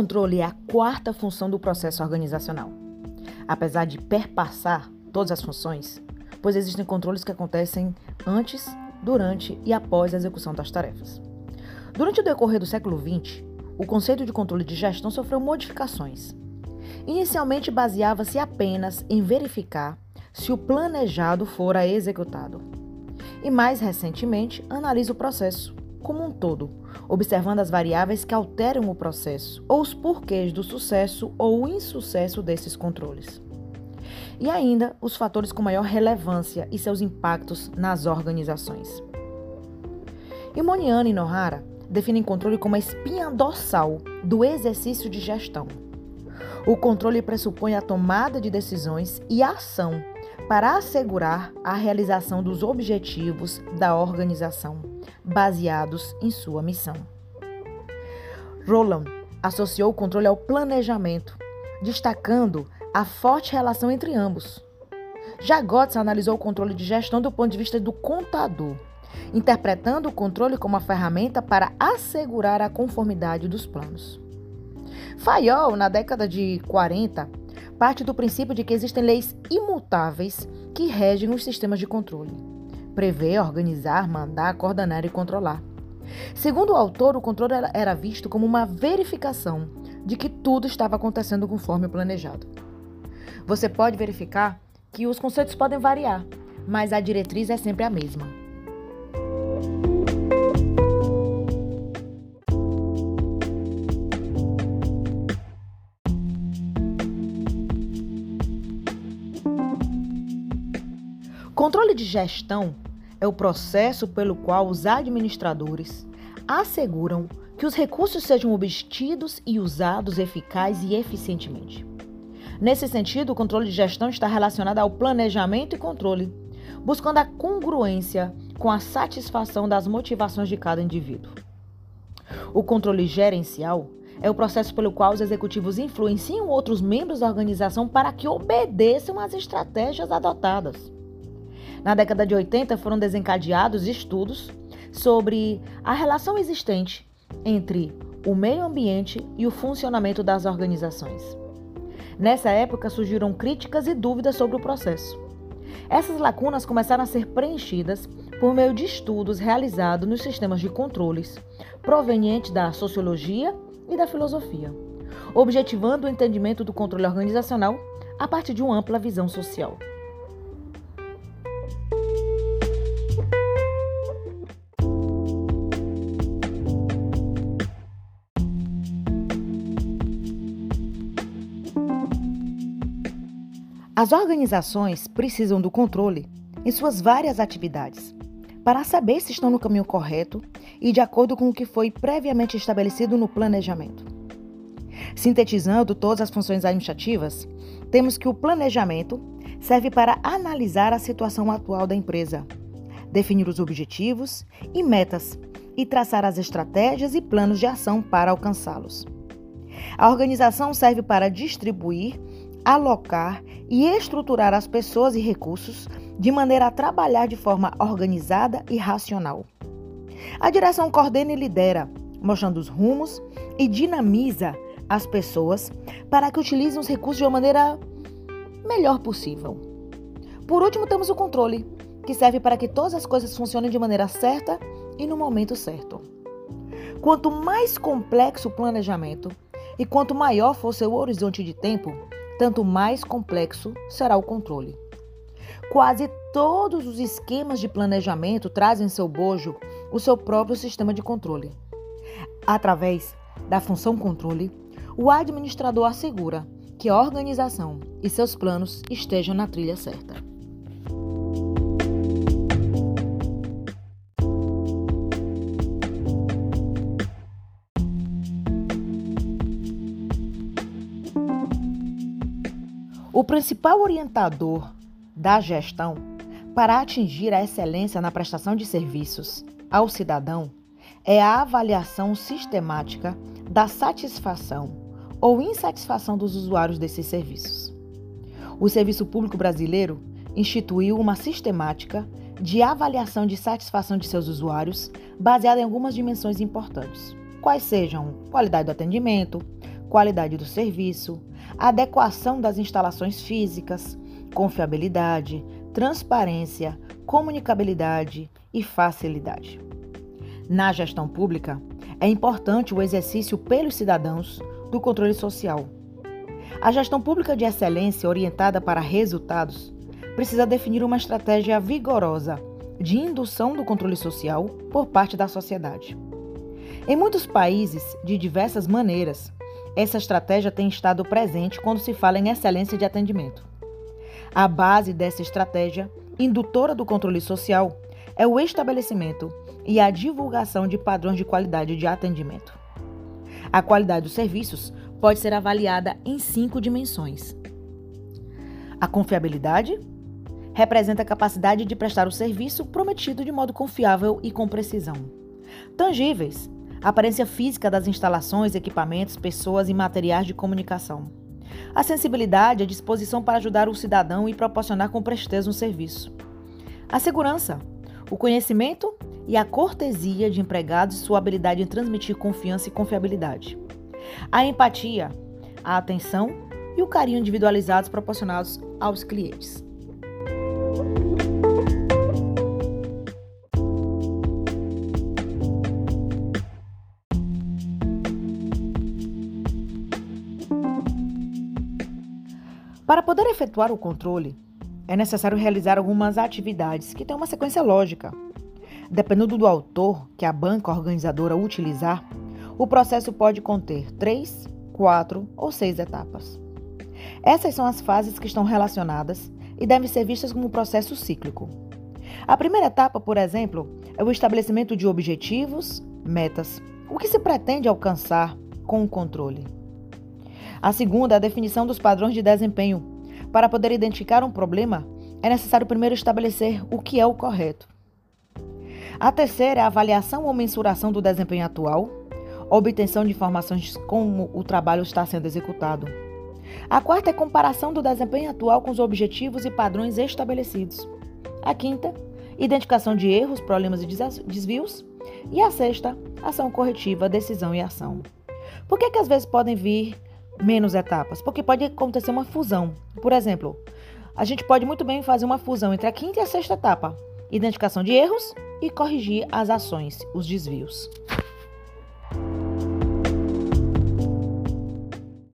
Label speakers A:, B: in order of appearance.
A: controle é a quarta função do processo organizacional. Apesar de perpassar todas as funções, pois existem controles que acontecem antes, durante e após a execução das tarefas. Durante o decorrer do século XX, o conceito de controle de gestão sofreu modificações. Inicialmente baseava-se apenas em verificar se o planejado fora executado. E mais recentemente, analisa o processo como um todo, observando as variáveis que alteram o processo ou os porquês do sucesso ou insucesso desses controles. E ainda os fatores com maior relevância e seus impactos nas organizações. Imoniano e Nohara definem controle como a espinha dorsal do exercício de gestão. O controle pressupõe a tomada de decisões e a ação para assegurar a realização dos objetivos da organização, baseados em sua missão. Roland associou o controle ao planejamento, destacando a forte relação entre ambos. Já Gotts analisou o controle de gestão do ponto de vista do contador, interpretando o controle como uma ferramenta para assegurar a conformidade dos planos. Fayol, na década de 40, parte do princípio de que existem leis imutáveis que regem os sistemas de controle. Prevê, organizar, mandar, coordenar e controlar. Segundo o autor, o controle era visto como uma verificação de que tudo estava acontecendo conforme planejado. Você pode verificar que os conceitos podem variar, mas a diretriz é sempre a mesma. Controle de gestão é o processo pelo qual os administradores asseguram que os recursos sejam obtidos e usados eficaz e eficientemente. Nesse sentido, o controle de gestão está relacionado ao planejamento e controle, buscando a congruência com a satisfação das motivações de cada indivíduo. O controle gerencial é o processo pelo qual os executivos influenciam outros membros da organização para que obedeçam às estratégias adotadas. Na década de 80 foram desencadeados estudos sobre a relação existente entre o meio ambiente e o funcionamento das organizações. Nessa época surgiram críticas e dúvidas sobre o processo. Essas lacunas começaram a ser preenchidas por meio de estudos realizados nos sistemas de controles provenientes da sociologia e da filosofia, objetivando o entendimento do controle organizacional a partir de uma ampla visão social. As organizações precisam do controle em suas várias atividades para saber se estão no caminho correto e de acordo com o que foi previamente estabelecido no planejamento. Sintetizando todas as funções administrativas, temos que o planejamento serve para analisar a situação atual da empresa, definir os objetivos e metas e traçar as estratégias e planos de ação para alcançá-los. A organização serve para distribuir alocar e estruturar as pessoas e recursos de maneira a trabalhar de forma organizada e racional. A direção coordena e lidera, mostrando os rumos e dinamiza as pessoas para que utilizem os recursos de uma maneira melhor possível. Por último, temos o controle, que serve para que todas as coisas funcionem de maneira certa e no momento certo. Quanto mais complexo o planejamento e quanto maior for seu horizonte de tempo, tanto mais complexo será o controle. Quase todos os esquemas de planejamento trazem em seu bojo o seu próprio sistema de controle. Através da função controle, o administrador assegura que a organização e seus planos estejam na trilha certa. O principal orientador da gestão para atingir a excelência na prestação de serviços ao cidadão é a avaliação sistemática da satisfação ou insatisfação dos usuários desses serviços. O Serviço Público Brasileiro instituiu uma sistemática de avaliação de satisfação de seus usuários baseada em algumas dimensões importantes, quais sejam qualidade do atendimento, qualidade do serviço, adequação das instalações físicas, confiabilidade, transparência, comunicabilidade e facilidade. Na gestão pública, é importante o exercício pelos cidadãos do controle social. A gestão pública de excelência orientada para resultados precisa definir uma estratégia vigorosa de indução do controle social por parte da sociedade. Em muitos países, de diversas maneiras, essa estratégia tem estado presente quando se fala em excelência de atendimento. A base dessa estratégia, indutora do controle social, é o estabelecimento e a divulgação de padrões de qualidade de atendimento. A qualidade dos serviços pode ser avaliada em cinco dimensões. A confiabilidade representa a capacidade de prestar o serviço prometido de modo confiável e com precisão. Tangíveis a aparência física das instalações, equipamentos, pessoas e materiais de comunicação. A sensibilidade, a disposição para ajudar o cidadão e proporcionar com presteza um serviço. A segurança, o conhecimento e a cortesia de empregados e sua habilidade em transmitir confiança e confiabilidade. A empatia, a atenção e o carinho individualizados proporcionados aos clientes. Para poder efetuar o controle, é necessário realizar algumas atividades que têm uma sequência lógica. Dependendo do autor que a banca organizadora utilizar, o processo pode conter três, quatro ou seis etapas. Essas são as fases que estão relacionadas e devem ser vistas como um processo cíclico. A primeira etapa, por exemplo, é o estabelecimento de objetivos, metas, o que se pretende alcançar com o controle. A segunda é a definição dos padrões de desempenho. Para poder identificar um problema, é necessário primeiro estabelecer o que é o correto. A terceira é a avaliação ou mensuração do desempenho atual, obtenção de informações como o trabalho está sendo executado. A quarta é a comparação do desempenho atual com os objetivos e padrões estabelecidos. A quinta, identificação de erros, problemas e desvios. E a sexta, ação corretiva, decisão e ação. Por que, que às vezes podem vir menos etapas? Porque pode acontecer uma fusão. Por exemplo, a gente pode muito bem fazer uma fusão entre a quinta e a sexta etapa: identificação de erros e corrigir as ações, os desvios.